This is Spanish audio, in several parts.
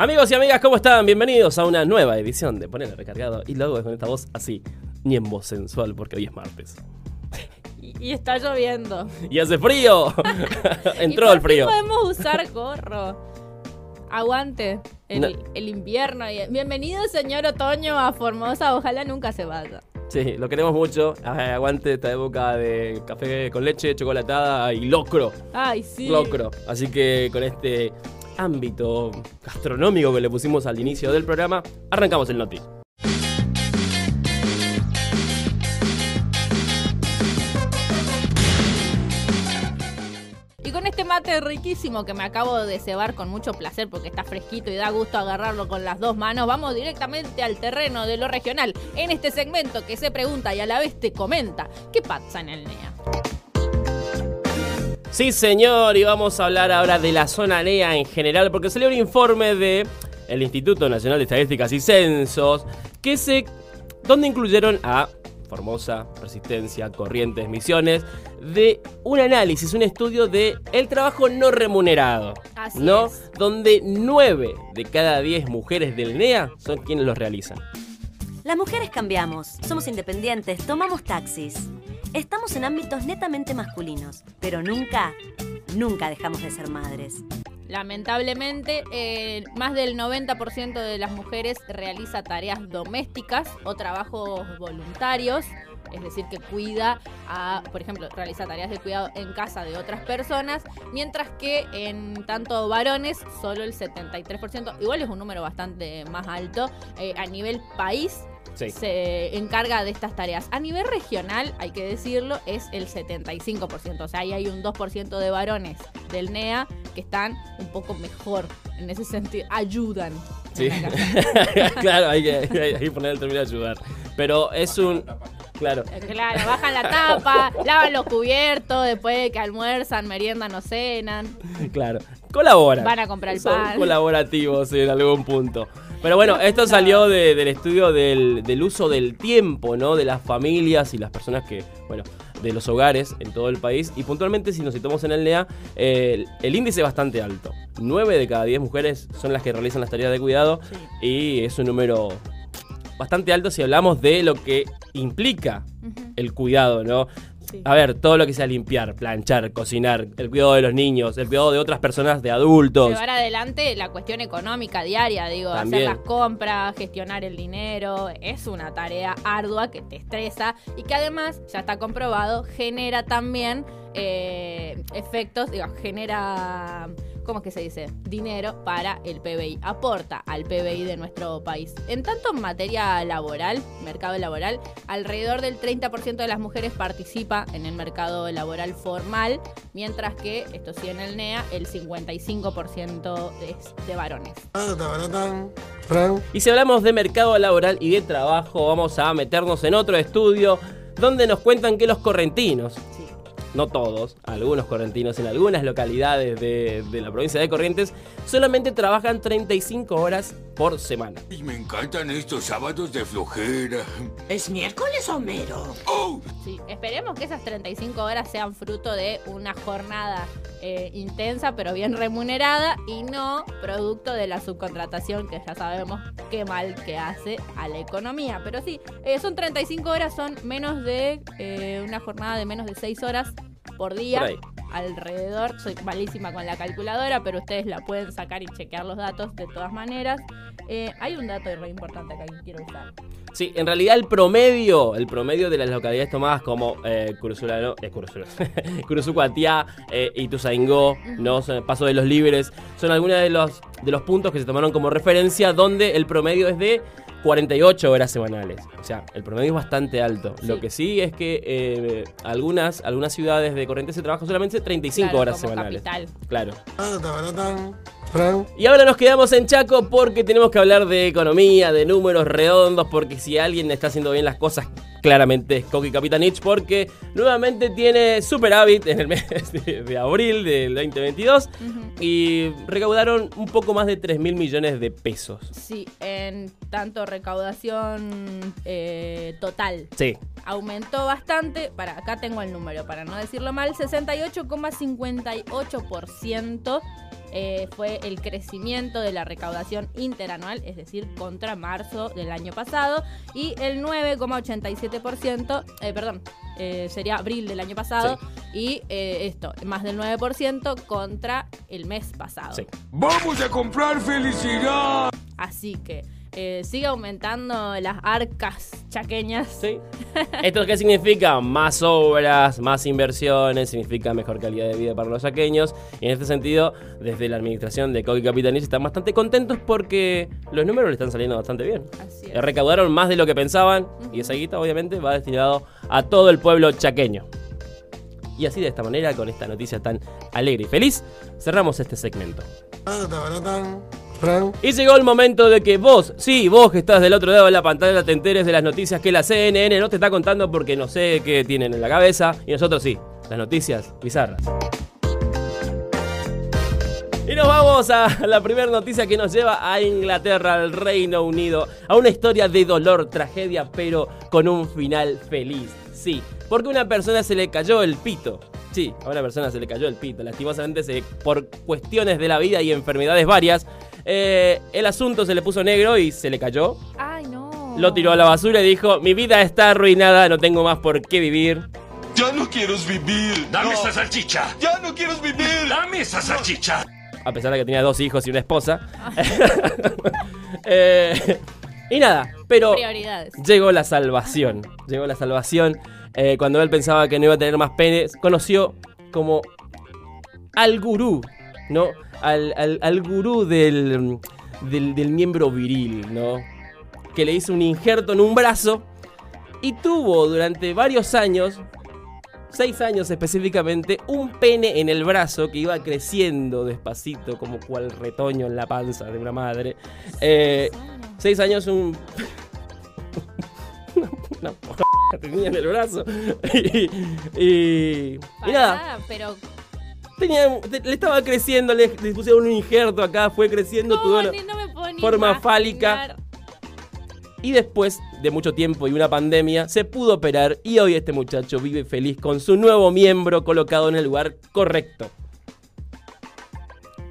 Amigos y amigas, ¿cómo están? Bienvenidos a una nueva edición de Ponerle Recargado y luego con esta voz así, ni en voz sensual, porque hoy es martes. Y, está lloviendo. ¡Y hace frío! Entró ¿Y por el frío. qué podemos usar gorro? Aguante el, No. el invierno. Bienvenido, señor Otoño, a Formosa. Ojalá nunca se vaya. Sí, lo queremos mucho. Aguante esta época de café con leche, chocolatada y locro. Ay, sí. Locro. Así que con este ámbito gastronómico que le pusimos al inicio del programa, arrancamos el noti. Y con este mate riquísimo que me acabo de cebar con mucho placer porque está fresquito y da gusto agarrarlo con las dos manos, vamos directamente al terreno de lo regional. En este segmento que se pregunta y a la vez te comenta, ¿qué pasa en el NEA? Sí, señor, y vamos a hablar ahora de la zona NEA en general, porque salió un informe de el Instituto Nacional de Estadísticas y Censos, que se donde incluyeron a Formosa, Resistencia, Corrientes, Misiones, de un análisis, un estudio de el trabajo no remunerado, Así ¿no? es. Donde 9 de cada 10 mujeres del NEA son quienes los realizan. Las mujeres cambiamos, somos independientes, tomamos taxis. Estamos en ámbitos netamente masculinos, pero nunca, nunca dejamos de ser madres. Lamentablemente, eh, más del 90% de las mujeres realiza tareas domésticas o trabajos voluntarios, es decir, que cuida a, por ejemplo, realiza tareas de cuidado en casa de otras personas, mientras que en tanto varones, solo el 73%, igual es un número bastante más alto, eh, a nivel país Sí. se encarga de estas tareas. A nivel regional, hay que decirlo, es el 75%. O sea, ahí hay un 2% de varones del NEA que están un poco mejor en ese sentido. Ayudan. Sí. claro, hay que, hay que poner el término ayudar. Pero es un... Claro. Claro, bajan la tapa, lavan los cubiertos, después de que almuerzan, meriendan o cenan. Claro, colaboran. Van a comprar el Son pan. colaborativos en algún punto. Pero bueno, esto salió de- del estudio del, del uso del tiempo, ¿no? De las familias y las personas que, bueno, de los hogares en todo el país. Y puntualmente, si nos situamos en el NEA, eh, el, el índice es bastante alto. 9 de cada 10 mujeres son las que realizan las tareas de cuidado. Y es un número bastante alto si hablamos de lo que implica el cuidado, ¿no? Sí. A ver, todo lo que sea limpiar, planchar, cocinar, el cuidado de los niños, el cuidado de otras personas, de adultos. Llevar adelante la cuestión económica diaria, digo, También. hacer las compras, gestionar el dinero, es una tarea ardua que te estresa y que además, ya está comprobado, genera también eh, efectos, digo, genera, ¿cómo es que se dice? Dinero para el PBI, aporta al PBI de nuestro país. En tanto en materia laboral, mercado laboral, alrededor del 30% de las mujeres participa en el mercado laboral formal, mientras que, esto sí en el NEA, el 55% es de varones. Y si hablamos de mercado laboral y de trabajo, vamos a meternos en otro estudio donde nos cuentan que los correntinos, Sí. No todos, algunos correntinos en algunas localidades de, la provincia de Corrientes, solamente trabajan 35 horas por semana. Y me encantan estos sábados de flojera. ¿Es miércoles, Homero? ¡Oh! Sí, esperemos que esas 35 horas sean fruto de una jornada eh, intensa pero bien remunerada y no producto de la subcontratación que ya sabemos qué mal que hace a la economía. Pero sí, eh, son 35 horas, son menos de eh, una jornada de menos de 6 horas por día. Por ahí. Alrededor, soy malísima con la calculadora, pero ustedes la pueden sacar y chequear los datos de todas maneras. Eh, hay un dato re importante acá que quiero usar. Sí, en realidad el promedio, el promedio de las localidades tomadas como eh, Curusulano, eh, eh, Ituzaingó, ¿no? Paso de los Libres, son algunos de los, de los puntos que se tomaron como referencia donde el promedio es de 48 horas semanales. O sea, el promedio es bastante alto. Sí. Lo que sí es que eh, algunas, algunas ciudades de Corrientes se trabajan solamente 35 Claro, horas como semanales. capital. Claro. Y ahora nos quedamos en Chaco porque tenemos que hablar de economía, de números redondos, porque si alguien está haciendo bien las cosas, claramente es Coqui Capitanich, porque nuevamente tiene superávit en el mes de, de abril del 2022 y recaudaron un poco más de 3 mil millones de pesos. Sí, en tanto recaudación eh, total Sí, aumentó bastante. Para acá tengo el número, para no decirlo mal, 68,58% eh, fue el crecimiento de la recaudación interanual, es decir, contra marzo del año pasado, y el 9,87%, eh, perdón, eh, sería abril del año pasado, y eh, esto, más del 9% contra el mes pasado. Sí. ¡Vamos a comprar felicidad! Así que eh, sigue aumentando las arcas chaqueñas. Sí. ¿Esto qué significa? Más obras, más inversiones, significa mejor calidad de vida para los saqueños. Y en este sentido, desde la administración de Coqui Capitaniz están bastante contentos porque los números le están saliendo bastante bien. Así Eh, es. Recaudaron más de lo que pensaban y esa guita obviamente va destinado a todo el pueblo chaqueño. Y así de esta manera, con esta noticia tan alegre y feliz, cerramos este segmento. Y llegó el momento de que vos, sí, vos que estás del otro lado de la pantalla, te enteres de las noticias que la CNN no te está contando porque no sé qué tienen en la cabeza. Y nosotros sí, las noticias bizarras. Y nos vamos a la primera noticia que nos lleva a Inglaterra, al Reino Unido, a una historia de dolor, tragedia, pero con un final feliz. Sí, porque a una persona se le cayó el pito. Sí, a una persona se le cayó el pito. Lastimosamente, se- por cuestiones de la vida y enfermedades varias, eh, el asunto se le puso negro y se le cayó. Ay, no. Lo tiró a la basura y dijo, mi vida está arruinada, no tengo más por qué vivir. Ya no quiero vivir. ¡Dame No. esa salchicha! Ya no quiero vivir. ¡Dame esa salchicha! a pesar de que tenía dos hijos y una esposa. Eh, y nada, pero llegó la salvación. Llegó la salvación. Eh, cuando él pensaba que no iba a tener más penes, conoció como al gurú, ¿no? Al, al- al gurú del, del, del miembro viril, ¿no? Que le hizo un injerto en un brazo y tuvo durante varios años, seis años específicamente, un pene en el brazo que iba creciendo despacito, como cual retoño en la panza de una madre. Eh, seis años, un. una p- tenía en el brazo. y, y, y nada, pero tenía, le estaba creciendo, le, le pusieron un injerto acá, fue creciendo, no, tuvo no me forma imaginar. fálica. Y después de mucho tiempo y una pandemia, se pudo operar y hoy este muchacho vive feliz con su nuevo miembro colocado en el lugar correcto.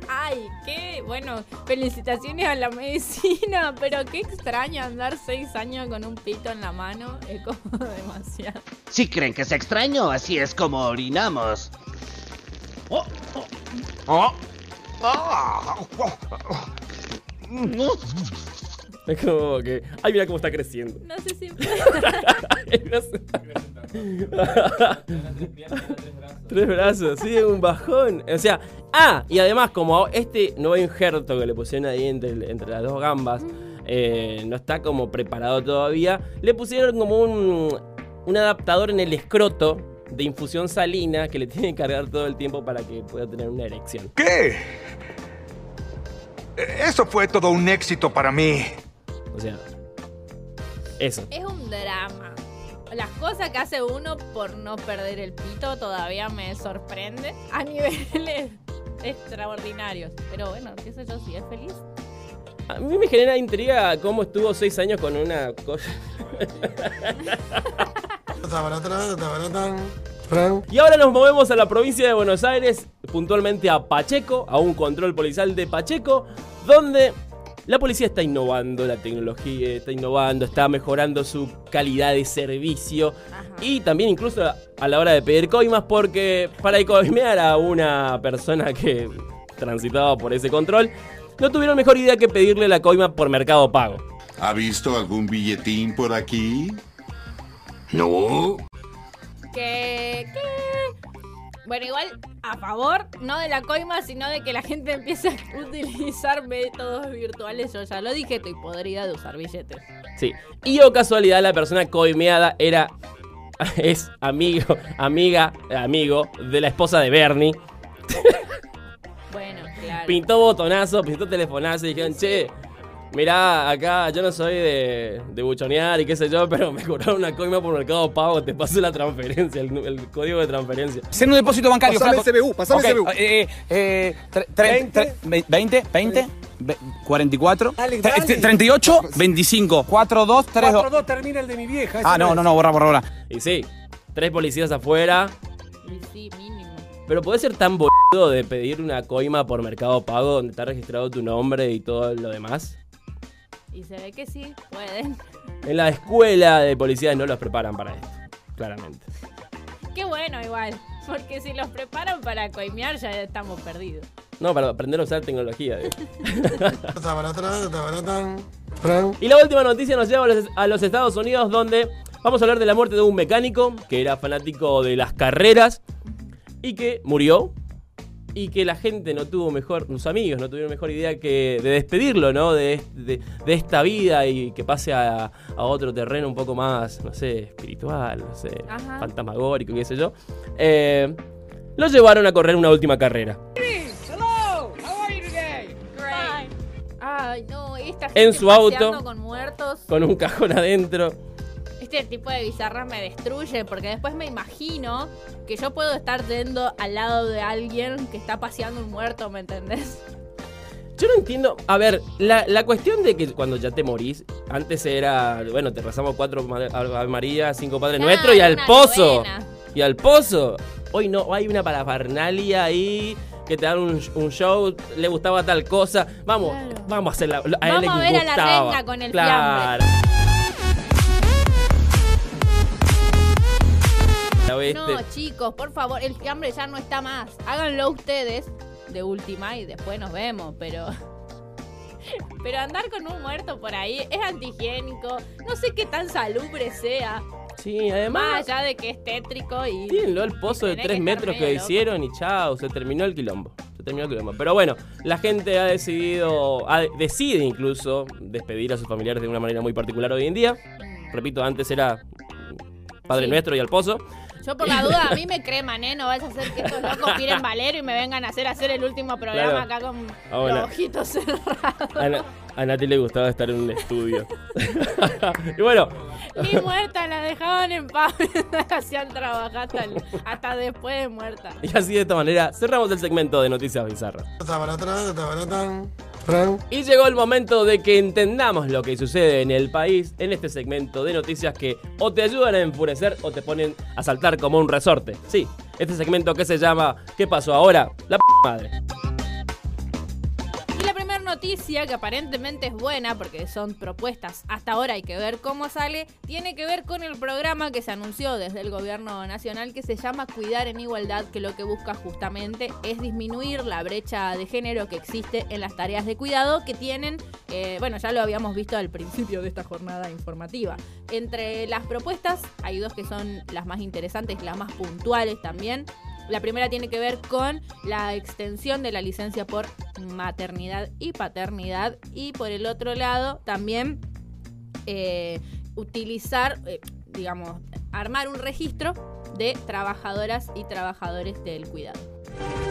Ay, qué bueno. Felicitaciones a la medicina, pero qué extraño andar seis años con un pito en la mano. Es como demasiado. Si creen que es extraño, así es como orinamos. Oh. Es como que. Ay, mira cómo está creciendo. No sé si. Tres brazos, sí, un bajón. O sea, ah, y además, como este nuevo injerto que le pusieron ahí entre, entre las dos gambas eh, no está como preparado todavía, le pusieron como un, un adaptador en el escroto de infusión salina que le tiene que cargar todo el tiempo para que pueda tener una erección. ¿Qué? Eso fue todo un éxito para mí. O sea, eso. Es un drama. Las cosas que hace uno por no perder el pito todavía me sorprende a niveles extraordinarios. Pero bueno, qué sé yo, si es feliz. A mí me genera intriga cómo estuvo seis años con una cosa. Y ahora nos movemos a la provincia de Buenos Aires, puntualmente a Pacheco, a un control policial de Pacheco, donde la policía está innovando, la tecnología está innovando, está mejorando su calidad de servicio y también incluso a la hora de pedir coimas porque para coimear a una persona que transitaba por ese control, no tuvieron mejor idea que pedirle la coima por Mercado Pago. ¿Ha visto algún billetín por aquí? No. Que. que. Bueno, igual a favor, no de la coima, sino de que la gente empiece a utilizar métodos virtuales. Yo ya lo dije, estoy podrida de usar billetes. Sí. Y o casualidad, la persona coimeada era. Es amigo, amiga, amigo de la esposa de Bernie. Bueno, claro. Pintó botonazo, pintó telefonazo y dijeron, che, mirá, acá yo no soy de, de buchonear y qué sé yo, pero me cobraron una coima por mercado pago, te paso la transferencia, el, el código de transferencia. Hacer un depósito bancario. Pasame flaco. el CBU, pasame el Ok, CBU. eh, eh, tre- tre- tre- ve- 20, 20, ve- 44, Dale, tre- dale. 38, 25, 4, 2, 3, 2. 4-2 termina el de mi vieja. Ah, no, es. no, no, borra, borra, borra. Y sí, tres policías afuera, Y sí, mínimo. pero podés ser tan bo... de pedir una coima por Mercado Pago donde está registrado tu nombre y todo lo demás? Y se ve que sí, pueden. En la escuela de policía no los preparan para esto, claramente. Qué bueno igual, porque si los preparan para coimear ya estamos perdidos. No, para aprender a usar tecnología. y la última noticia nos lleva a los, a los Estados Unidos donde vamos a hablar de la muerte de un mecánico que era fanático de las carreras y que murió y que la gente no tuvo mejor, sus amigos no tuvieron mejor idea que de despedirlo, ¿no? De, de- de esta vida y que pase a, a otro terreno un poco más, no sé, espiritual, no sé, Ajá. fantasmagórico, qué sé yo. Eh, lo llevaron a correr una última carrera. Ay, Ay, no, esta gente En su auto. con muertos. Con un cajón adentro. Este tipo de bizarra me destruye porque después me imagino que yo puedo estar yendo al lado de alguien que está paseando un muerto, ¿me entendés? Yo no entiendo. A ver, la, la cuestión de que cuando ya te morís, antes era, bueno, te rezamos cuatro Ave María, cinco Padres Nuestros y al pozo. novena. Y al pozo. Hoy no, hay una parafernalia ahí que te dan un, un show, le gustaba tal cosa. Vamos, Claro. vamos a hacerla. A él Vamos le a ver a la gustaba. renga con el claro. La No, chicos, por favor, el fiambre ya no está más. Háganlo ustedes de última y después nos vemos, pero. Pero andar con un muerto por ahí es antihigiénico. No sé qué tan salubre sea. Sí, Más además. allá de que es tétrico y. Tírenlo al pozo de Tenés 3 que estar metros que loco. hicieron y chao, se terminó el quilombo. Se terminó el quilombo. Pero bueno, la gente ha decidido, ha- decide incluso despedir a sus familiares de una manera muy particular hoy en día. Repito, antes era Padre Sí. Nuestro y al pozo. Yo por la duda, a mí me creman, ¿eh? No vaya a ser que estos locos tiren valero y me vengan a hacer hacer el último programa Claro. acá con Ah, los ojitos cerrados. A, Na- a Nati le gustaba estar en un estudio. y bueno, Ni muerta, la dejaban en paz. la hacían trabajar hasta, el- hasta después de muerta. y así de esta manera cerramos el segmento de Noticias Bizarras. Y llegó el momento de que entendamos lo que sucede en el país en este segmento de noticias que o te ayudan a enfurecer o te ponen a saltar como un resorte. Sí, este segmento que se llama ¿Qué pasó ahora? La p madre. Noticia, que aparentemente es buena porque son propuestas, hasta ahora hay que ver cómo sale, tiene que ver con el programa que se anunció desde el gobierno nacional que se llama Cuidar en Igualdad, que lo que busca justamente es disminuir la brecha de género que existe en las tareas de cuidado que tienen, eh, bueno, ya lo habíamos visto al principio de esta jornada informativa. Entre las propuestas hay dos que son las más interesantes, las más puntuales también. La primera tiene que ver con la extensión de la licencia por maternidad y paternidad. Y por el otro lado, también eh, utilizar, eh, digamos, armar un registro de trabajadoras y trabajadores del cuidado.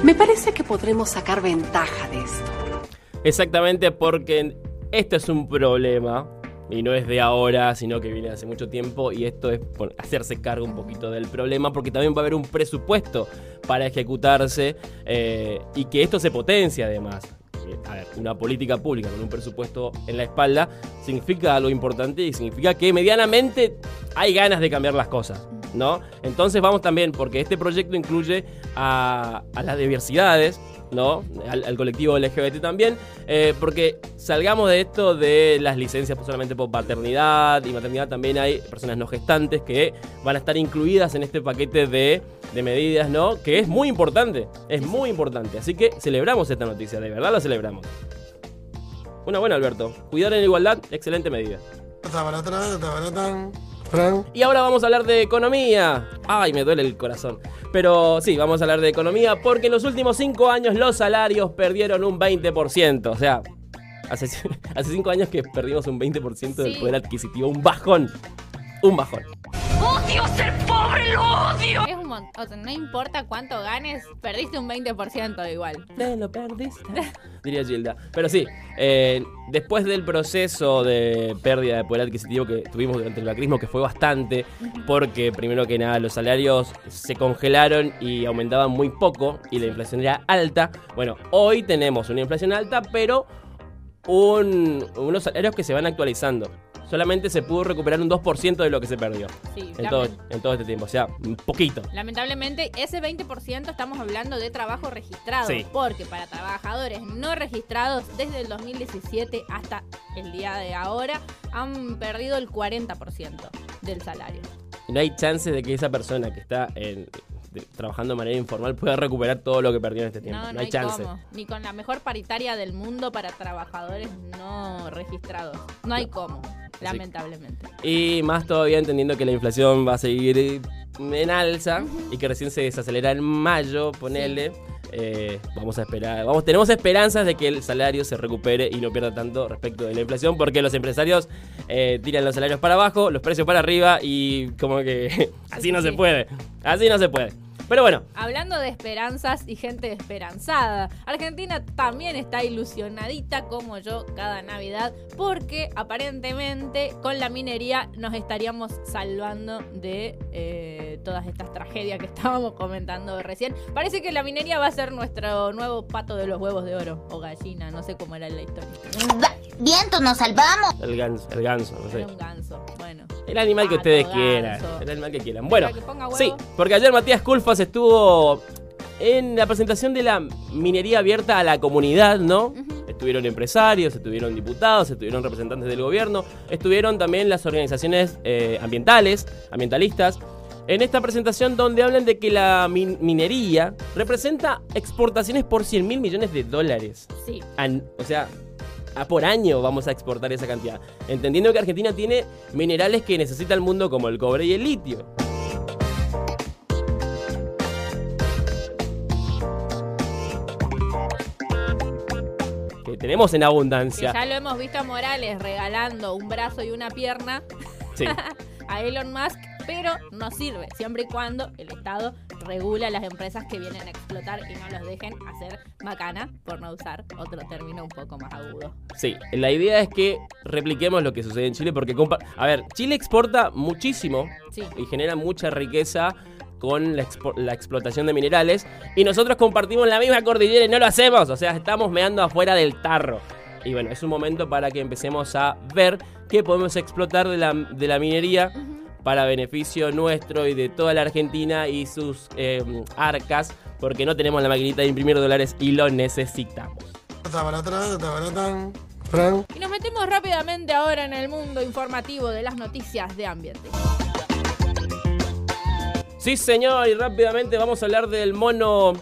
Me parece que podremos sacar ventaja de esto. Exactamente porque esto es un problema y no es de ahora, sino que viene hace mucho tiempo y esto es hacerse cargo un poquito del problema porque también va a haber un presupuesto para ejecutarse eh, y que esto se potencia además. A ver, una política pública con un presupuesto en la espalda significa algo importante y significa que medianamente hay ganas de cambiar las cosas, ¿no? Entonces vamos también, porque este proyecto incluye a, a las diversidades, ¿no? Al, al colectivo LGBT también, eh, porque salgamos de esto de las licencias solamente por paternidad y maternidad, también hay personas no gestantes que van a estar incluidas en este paquete de, de medidas, ¿no? Que es muy importante, es muy importante. Así que celebramos esta noticia, de verdad la celebramos. Una buena, Alberto. Cuidar en igualdad, excelente medida. Y ahora vamos a hablar de economía. Ay, me duele el corazón. Pero sí, vamos a hablar de economía porque en los últimos cinco años los salarios perdieron un 20%. O sea, hace, hace cinco años que perdimos un 20% del Sí. poder adquisitivo. Un bajón. Un bajón. ¡Odio ser pobre, lo odio! Es un mon- o sea, no importa cuánto ganes, perdiste un 20% igual. Te lo perdiste. Diría Gilda. Pero sí, eh, después del proceso de pérdida de poder adquisitivo que tuvimos durante el macrismo, que fue bastante, porque primero que nada los salarios se congelaron y aumentaban muy poco y la inflación era alta. Bueno, hoy tenemos una inflación alta, pero un- unos salarios que se van actualizando. Solamente se pudo recuperar un 2% de lo que se perdió Sí, en todo, en todo este tiempo. O sea, un poquito. Lamentablemente, ese 20% estamos hablando de trabajo registrado. Sí. Porque para trabajadores no registrados, desde el 2017 hasta el día de ahora, han perdido el 40% del salario. No hay chance de que esa persona que está en- de- trabajando de manera informal pueda recuperar todo lo que perdió en este tiempo. No, No, no, hay, hay chance. cómo. Ni con la mejor paritaria del mundo para trabajadores no registrados. No hay cómo, lamentablemente. Y más todavía entendiendo que la inflación va a seguir en alza y que recién se desacelera en mayo, ponele. Eh, vamos a esperar, vamos, tenemos esperanzas de que el salario se recupere y no pierda tanto respecto de la inflación, porque los empresarios eh, tiran los salarios para abajo, los precios para arriba y como que así no sí, se puede, así no se puede. Pero bueno, Hablando de esperanzas y gente esperanzada, Argentina también está ilusionadita como yo cada Navidad porque aparentemente con la minería nos estaríamos salvando de eh, todas estas tragedias que estábamos comentando recién. Parece que la minería va a ser nuestro nuevo pato de los huevos de oro o gallina, no sé cómo era la historia. Vientos, nos salvamos. el ganso, el ganso, no sé. Era un ganso, bueno. El animal que ustedes quieran. El animal que quieran. Bueno, sí, porque ayer Matías Culfas estuvo en la presentación de la minería abierta a la comunidad, ¿no? Estuvieron empresarios, estuvieron diputados, estuvieron representantes del gobierno, estuvieron también las organizaciones eh, ambientales, ambientalistas. En esta presentación donde hablan de que la min- minería representa exportaciones por 100 mil millones de dólares. Sí. An- o sea, a por año vamos a exportar esa cantidad. Entendiendo que Argentina tiene minerales que necesita el mundo como el cobre y el litio. Que tenemos en Que abundancia. ya lo hemos visto a Morales regalando un brazo y una pierna Sí. a Elon Musk, pero no sirve, siempre y cuando el Estado regula a las empresas que vienen a explotar y no los dejen hacer macana, por no usar otro término un poco más agudo. Sí, la idea es que repliquemos lo que sucede en Chile porque, a ver, Chile exporta muchísimo Sí. y genera mucha riqueza con la, la explotación de minerales y nosotros compartimos la misma cordillera y no lo hacemos, o sea, estamos meando afuera del tarro. Y bueno, es un momento para que empecemos a ver qué podemos explotar de la, de la minería para beneficio nuestro y de toda la Argentina y sus eh, arcas, porque no tenemos la maquinita de imprimir dólares y lo necesitamos. Y nos metemos rápidamente ahora en el mundo informativo de las noticias de ambiente. Sí, señor, y rápidamente vamos a hablar del mono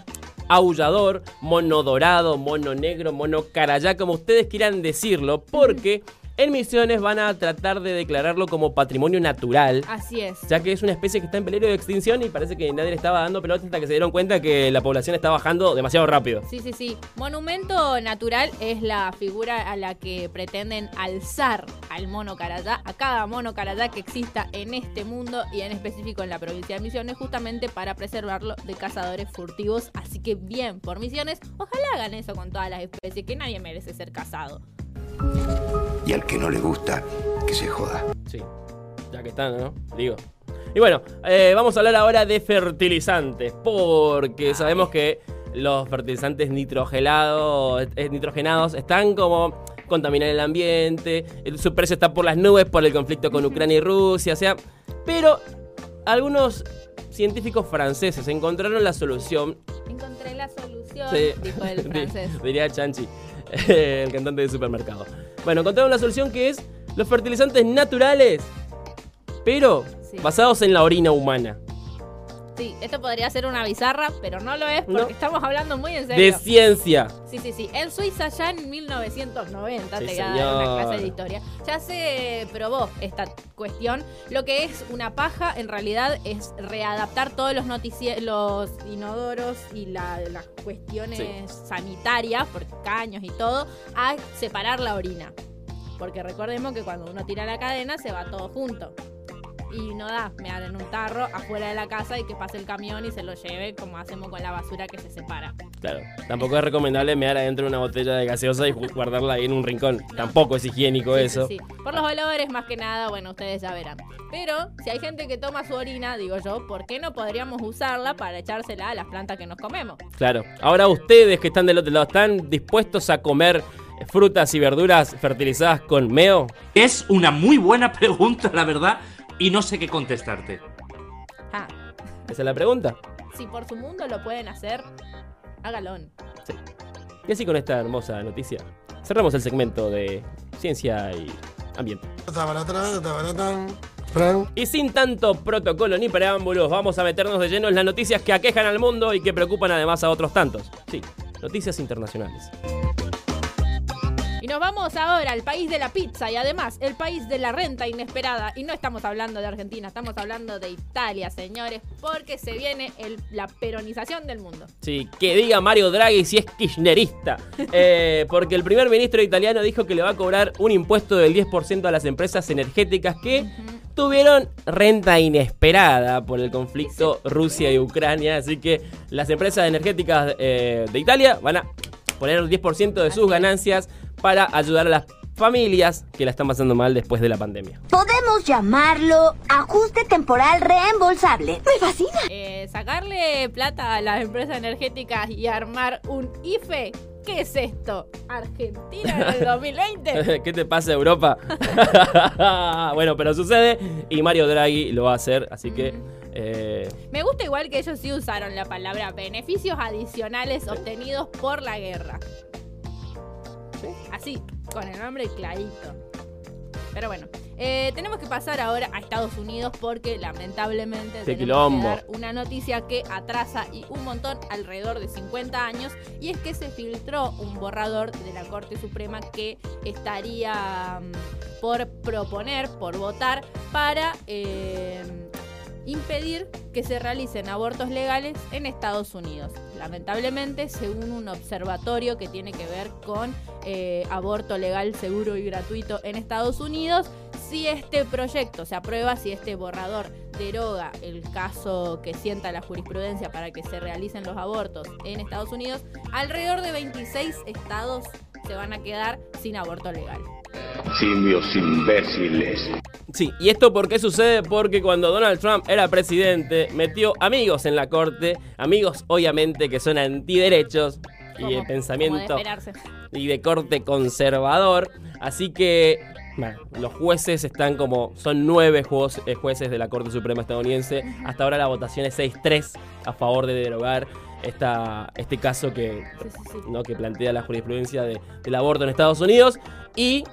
aullador, mono dorado, mono negro, mono carayá, como ustedes quieran decirlo, porque en Misiones van a tratar de declararlo como patrimonio natural. Así es. Ya que es una especie que está en peligro de extinción y parece que nadie le estaba dando pelota hasta que se dieron cuenta que la población está bajando demasiado rápido. Sí, sí, sí. Monumento natural es la figura a la que pretenden alzar al mono carayá, a cada mono carayá que exista en este mundo y en específico en la provincia de Misiones, justamente para preservarlo de cazadores furtivos. Así que bien, por Misiones, ojalá hagan eso con todas las especies, que nadie merece ser cazado. Y al que no le gusta, que se joda. Sí, ya que están, ¿no? Digo. Y bueno, eh, vamos a hablar ahora de fertilizantes, porque sabemos que los fertilizantes nitrogelados, eh, nitrogenados están como contaminan el ambiente, su precio está por las nubes por el conflicto con Ucrania y Rusia, o sea, pero algunos científicos franceses encontraron la solución Encontré la solución, Sí. dijo el francés. Diría Chanchi, el cantante de supermercado. Bueno, encontraron la solución que es los fertilizantes naturales, pero Sí. basados en la orina humana. Sí, esto podría ser una bizarra, pero no lo es porque No. estamos hablando muy en De serio. ciencia. Sí, sí, sí. En Suiza ya en 1990, Sí, te voy a dar una clase de historia, ya se probó esta cuestión. Lo que es una paja en realidad es readaptar todos los los inodoros y la- las cuestiones Sí. sanitarias, por caños y todo, a separar la orina. Porque recordemos que cuando uno tira la cadena se va todo junto. Y no da mear en un tarro afuera de la casa y que pase el camión y se lo lleve como hacemos con la basura que se separa. Claro, tampoco es recomendable mear adentro de una botella de gaseosa y gu- guardarla ahí en un rincón. Tampoco es higiénico Sí, eso. sí, sí. Por los olores, más que nada, bueno, ustedes ya verán. Pero si hay gente que toma su orina, digo yo, ¿por qué no podríamos usarla para echársela a las plantas que nos comemos? Claro. Ahora ustedes que están del otro lado, ¿están dispuestos a comer frutas y verduras fertilizadas con meo? Es una muy buena pregunta, la verdad, y no sé qué contestarte. Ah, Esa es la pregunta. si por su mundo lo pueden hacer, hágalón. Y así con esta hermosa noticia, cerramos el segmento de ciencia y ambiente. Y sin tanto protocolo ni preámbulos, vamos a meternos de lleno en las noticias que aquejan al mundo y que preocupan además a otros tantos. Sí, noticias internacionales. Nos vamos ahora al país de la pizza y además el país de la renta inesperada. Y no estamos hablando de Argentina, estamos hablando de Italia, señores, porque se viene el- la peronización del mundo. Sí, que diga Mario Draghi si es kirchnerista. Eh, porque el primer ministro italiano dijo que le va a cobrar un impuesto del 10% a las empresas energéticas que tuvieron renta inesperada por el conflicto Rusia y Ucrania. Así que las empresas energéticas eh, de Italia van a poner el 10% de sus ganancias para ayudar a las familias que la están pasando mal después de la pandemia. Podemos llamarlo ajuste temporal reembolsable. Me fascina. Eh, sacarle plata a las empresas energéticas y armar un IFE. ¿Qué es esto? ¿Argentina en el 2020? ¿Qué te pasa, Europa? bueno, pero sucede y Mario Draghi lo va a hacer, así que. Eh, Me gusta igual que ellos sí usaron la palabra beneficios adicionales obtenidos por la guerra. Así, con el nombre clarito. Pero bueno, eh, tenemos que pasar ahora a Estados Unidos porque lamentablemente tenemos quilombo. que dar una noticia que atrasa y un montón alrededor de 50 años y es que se filtró un borrador de la Corte Suprema que estaría mm, por proponer, por votar para eh, impedir que se realicen abortos legales en Estados Unidos. Lamentablemente, según un observatorio que tiene que ver con eh, aborto legal, seguro y gratuito en Estados Unidos, si este proyecto se aprueba, si este borrador deroga el caso que sienta la jurisprudencia para que se realicen los abortos en Estados Unidos, alrededor de 26 estados se van a quedar sin aborto legal. Simios imbéciles. Sí, y esto por qué sucede? Porque cuando Donald Trump era presidente, metió amigos en la corte, amigos obviamente que son antiderechos y Como- de pensamiento y de corte conservador. Así que bueno, los jueces están como, son nueve eh, jueces de la Corte Suprema estadounidense. Hasta ahora la votación es 6-3 a favor de derogar esta, este caso que, ¿no? que plantea la jurisprudencia de- del aborto en Estados Unidos. Y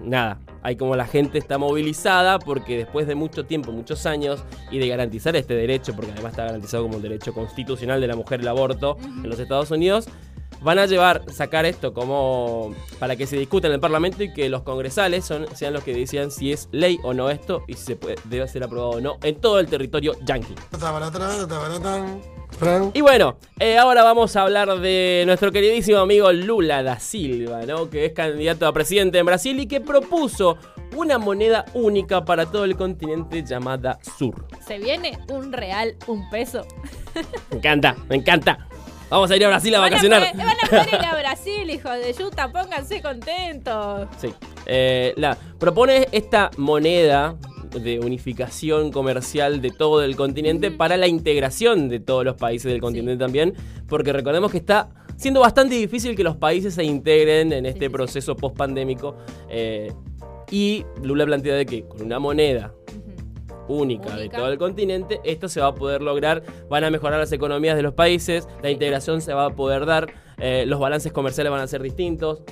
nada, hay como la gente está movilizada porque después de mucho tiempo, muchos años, y de garantizar este derecho, porque además está garantizado como un derecho constitucional de la mujer el aborto en los Estados Unidos, van a llevar, sacar esto como para que se discuta en el Parlamento y que los congresales son, sean los que decidan si es ley o no esto y si se puede, debe ser aprobado o no en todo el territorio Y bueno, eh, ahora vamos a hablar de nuestro queridísimo amigo Lula da Silva, ¿no? Que es candidato a presidente en Brasil y que propuso una moneda única para todo el continente llamada Sur. Se viene un real, un peso. Me encanta, me encanta. Vamos a ir a Brasil a Van a vacacionar. poder- van a poder ir a Brasil, hijo de yuta, pónganse contentos. Sí. Eh, la, propone esta moneda de unificación comercial de todo el continente para la integración de todos los países del continente también, porque recordemos que está siendo bastante difícil que los países se integren en este proceso post-pandémico. eh, y Lula plantea de que con una moneda única, de todo el continente, esto se va a poder lograr, van a mejorar las economías de los países, la integración se va a poder dar, eh, los balances comerciales van a ser distintos.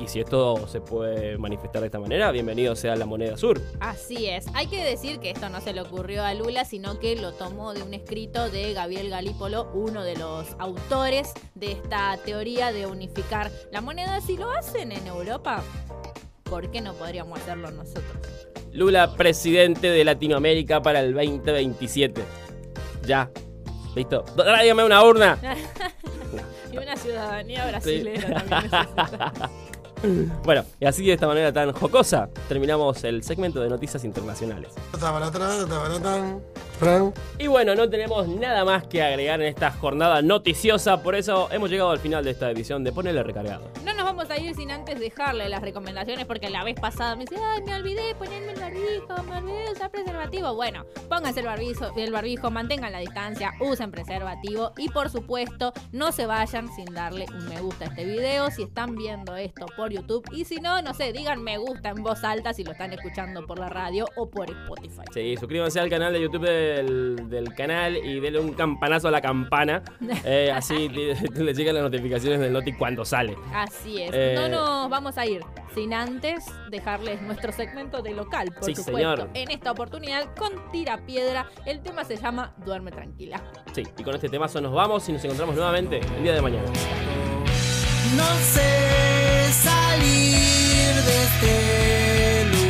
Y si esto se puede manifestar de esta manera, bienvenido sea la moneda sur. Así es. Hay que decir que esto no se le ocurrió a Lula, sino que lo tomó de un escrito de Gabriel Galípolo, uno de los autores de esta teoría de unificar la moneda. Si lo hacen en Europa, ¿por qué no podríamos hacerlo nosotros? Lula, presidente de Latinoamérica para el 2027. Ya. Listo. Tráigame una urna. y una ciudadanía brasilera también necesita. Bueno, y así de esta manera tan jocosa, terminamos el segmento de noticias internacionales. Y bueno, no tenemos nada más que agregar en esta jornada noticiosa, por eso hemos llegado al final de esta edición de Ponele Recargado. No nos vamos a ir sin antes dejarle las recomendaciones porque la vez pasada me dice, ay, me olvidé ponerme el barbijo, me olvidé usar preservativo. Bueno, pónganse el barbijo, el barbijo, mantengan la distancia, usen preservativo y por supuesto no se vayan sin darle un me gusta a este video si están viendo esto por YouTube y si no, no sé, digan me gusta en voz alta si lo están escuchando por la radio o por Spotify. Sí, suscríbanse al canal de YouTube del, del canal y denle un campanazo a la campana. eh, así les llegan las notificaciones del Noti cuando sale. Así es. Eh, No nos vamos a ir sin antes dejarles nuestro segmento de local, por Sí, supuesto. señor. En esta oportunidad con Tira Piedra. El tema se llama Duerme Tranquila. Sí, y con este temazo nos vamos y nos encontramos nuevamente el día de mañana. No sé salir de este lugar.